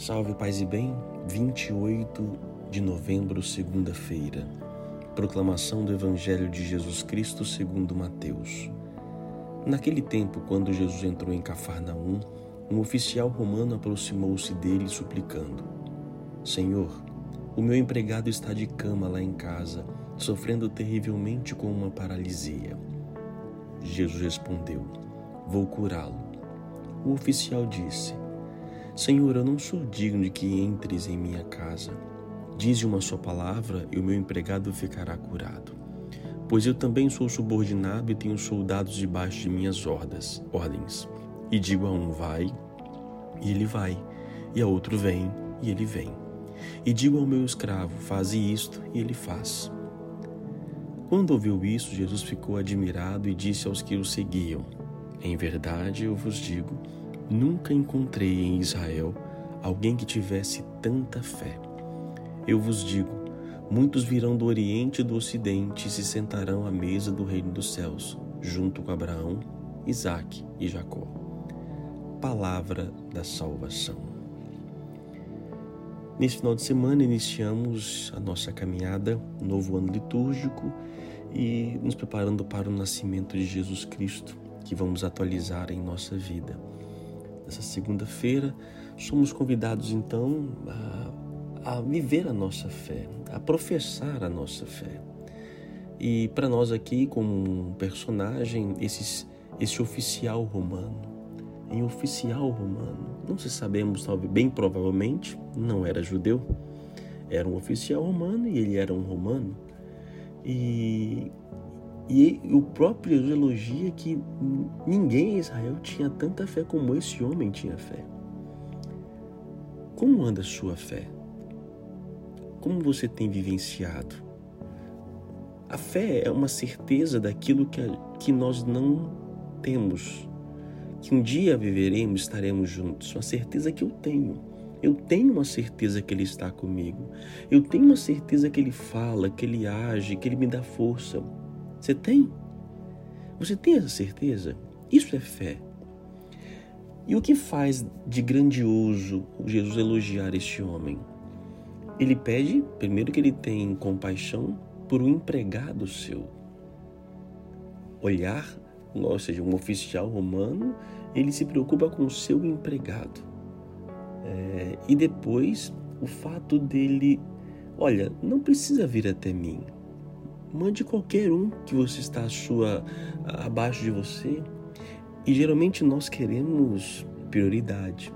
Salve, paz e bem, 28 de novembro, segunda-feira. Proclamação do Evangelho de Jesus Cristo segundo Mateus. Naquele tempo, quando Jesus entrou em Cafarnaum, um oficial romano aproximou-se dele suplicando: Senhor, o meu empregado está de cama lá em casa, sofrendo terrivelmente com uma paralisia. Jesus respondeu: Vou curá-lo. O oficial disse: Senhor, eu não sou digno de que entres em minha casa. Dize uma só palavra e o meu empregado ficará curado. Pois eu também sou subordinado e tenho soldados debaixo de minhas ordens. ordens. E digo a um vai, e ele vai, e a outro vem, e ele vem. E digo ao meu escravo, faze isto, e ele faz. Quando ouviu isso, Jesus ficou admirado e disse aos que o seguiam: Em verdade eu vos digo, Nunca encontrei em Israel alguém que tivesse tanta fé. Eu vos digo: muitos virão do Oriente e do Ocidente e se sentarão à mesa do reino dos céus, junto com Abraão, Isaque e Jacó. Palavra da salvação. Nesse final de semana iniciamos a nossa caminhada, novo ano litúrgico e nos preparando para o nascimento de Jesus Cristo, que vamos atualizar em nossa vida nessa segunda-feira, somos convidados então a, a viver a nossa fé, a professar a nossa fé. E para nós aqui, como um personagem, esse, esse oficial romano, em oficial romano, não se sabemos, talvez, bem provavelmente, não era judeu, era um oficial romano e ele era um romano. E e o próprio elogia que ninguém em Israel tinha tanta fé como esse homem tinha fé. Como anda a sua fé? Como você tem vivenciado? A fé é uma certeza daquilo que, que nós não temos, que um dia viveremos, estaremos juntos. Uma certeza que eu tenho. Eu tenho uma certeza que Ele está comigo. Eu tenho uma certeza que Ele fala, que Ele age, que Ele me dá força. Você tem? Você tem essa certeza? Isso é fé. E o que faz de grandioso Jesus elogiar este homem? Ele pede, primeiro, que ele tenha compaixão por um empregado seu. Olhar, ou seja, um oficial romano, ele se preocupa com o seu empregado. É, e depois, o fato dele, olha, não precisa vir até mim, Mande qualquer um que você está sua, abaixo de você. E geralmente nós queremos prioridade.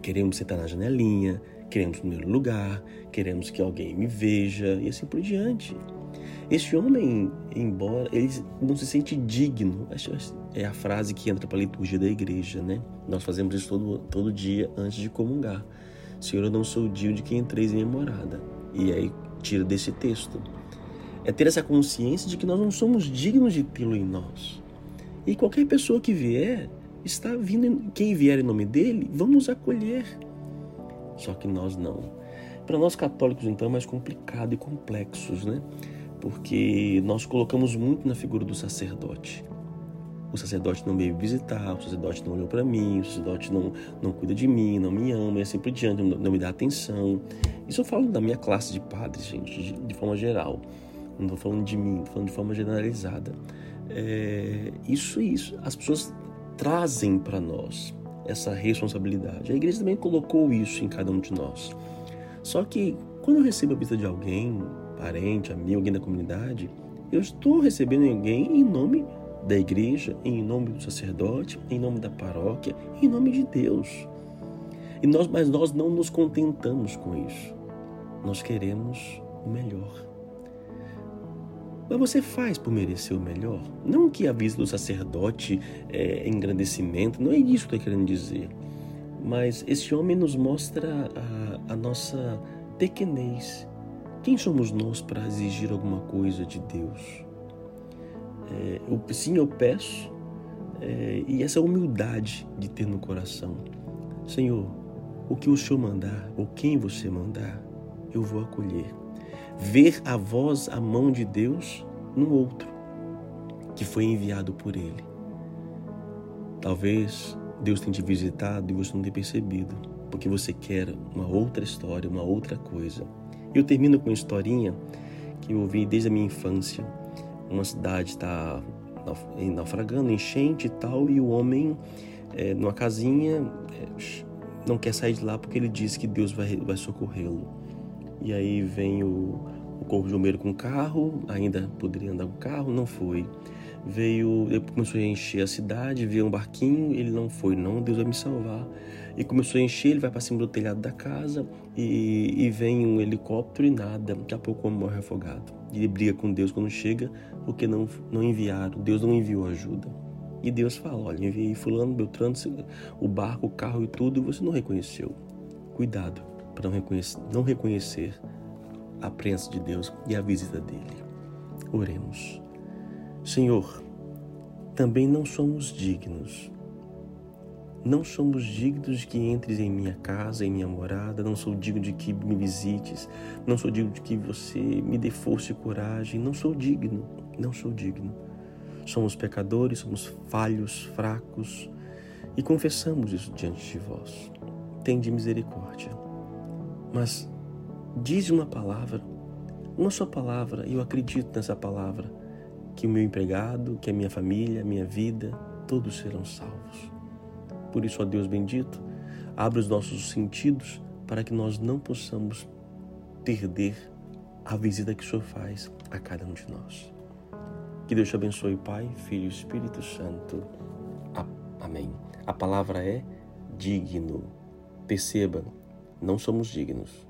Queremos sentar na janelinha, queremos primeiro lugar, queremos que alguém me veja e assim por diante. Este homem, embora ele não se sente digno, é a frase que entra para a liturgia da igreja, né? Nós fazemos isso todo, todo dia antes de comungar. Senhor, eu não sou digno de quem entreis em minha morada. E aí tira desse texto é ter essa consciência de que nós não somos dignos de tê-lo em nós. E qualquer pessoa que vier, está vindo, quem vier em nome dele, vamos acolher. Só que nós não. Para nós católicos, então, é mais complicado e complexos, né? Porque nós colocamos muito na figura do sacerdote. O sacerdote não veio visitar, o sacerdote não olhou para mim, o sacerdote não, não cuida de mim, não me ama e assim por diante, não, não me dá atenção. Isso eu falo da minha classe de padres, gente, de, de forma geral não estou falando de mim, estou falando de forma generalizada. É, isso isso, as pessoas trazem para nós essa responsabilidade. A igreja também colocou isso em cada um de nós. Só que quando eu recebo a visita de alguém, parente, amigo, alguém da comunidade, eu estou recebendo alguém em nome da igreja, em nome do sacerdote, em nome da paróquia, em nome de Deus. E nós, mas nós não nos contentamos com isso. Nós queremos o melhor. Mas você faz por merecer o melhor. Não que a visita do sacerdote é engrandecimento, não é isso que eu estou querendo dizer. Mas esse homem nos mostra a, a nossa pequenez. Quem somos nós para exigir alguma coisa de Deus? É, eu, sim, eu peço, é, e essa humildade de ter no coração. Senhor, o que o Senhor mandar, ou quem você mandar, eu vou acolher ver a voz, a mão de Deus no outro que foi enviado por Ele. Talvez Deus tenha te visitado e você não tenha percebido. porque você quer uma outra história, uma outra coisa. Eu termino com uma historinha que eu ouvi desde a minha infância. Uma cidade está naufragando, enchente e tal, e o homem, é, numa casinha, é, não quer sair de lá porque ele diz que Deus vai, vai socorrê-lo. E aí vem o, o corpo de bombeiro com o carro, ainda poderia andar com o carro, não foi. Veio, começou a encher a cidade, veio um barquinho, ele não foi, não, Deus vai me salvar. E começou a encher, ele vai para cima do telhado da casa e, e, vem um helicóptero e nada. Daqui a pouco morre afogado. Ele briga com Deus quando chega, porque não, não enviaram, Deus não enviou ajuda. E Deus fala: Olha, enviei Fulano, Beltrano, o barco, o carro e tudo, e você não reconheceu. Cuidado para não reconhecer, não reconhecer a presença de Deus e a visita dele. Oremos. Senhor, também não somos dignos. Não somos dignos de que entres em minha casa, em minha morada, não sou digno de que me visites, não sou digno de que você me dê força e coragem, não sou digno, não sou digno. Somos pecadores, somos falhos, fracos e confessamos isso diante de vós. Tende misericórdia. Mas diz uma palavra, uma só palavra, e eu acredito nessa palavra, que o meu empregado, que a minha família, a minha vida, todos serão salvos. Por isso, ó Deus bendito, abre os nossos sentidos para que nós não possamos perder a visita que o Senhor faz a cada um de nós. Que Deus te abençoe, Pai, Filho e Espírito Santo. Amém. A palavra é digno. Perceba, não somos dignos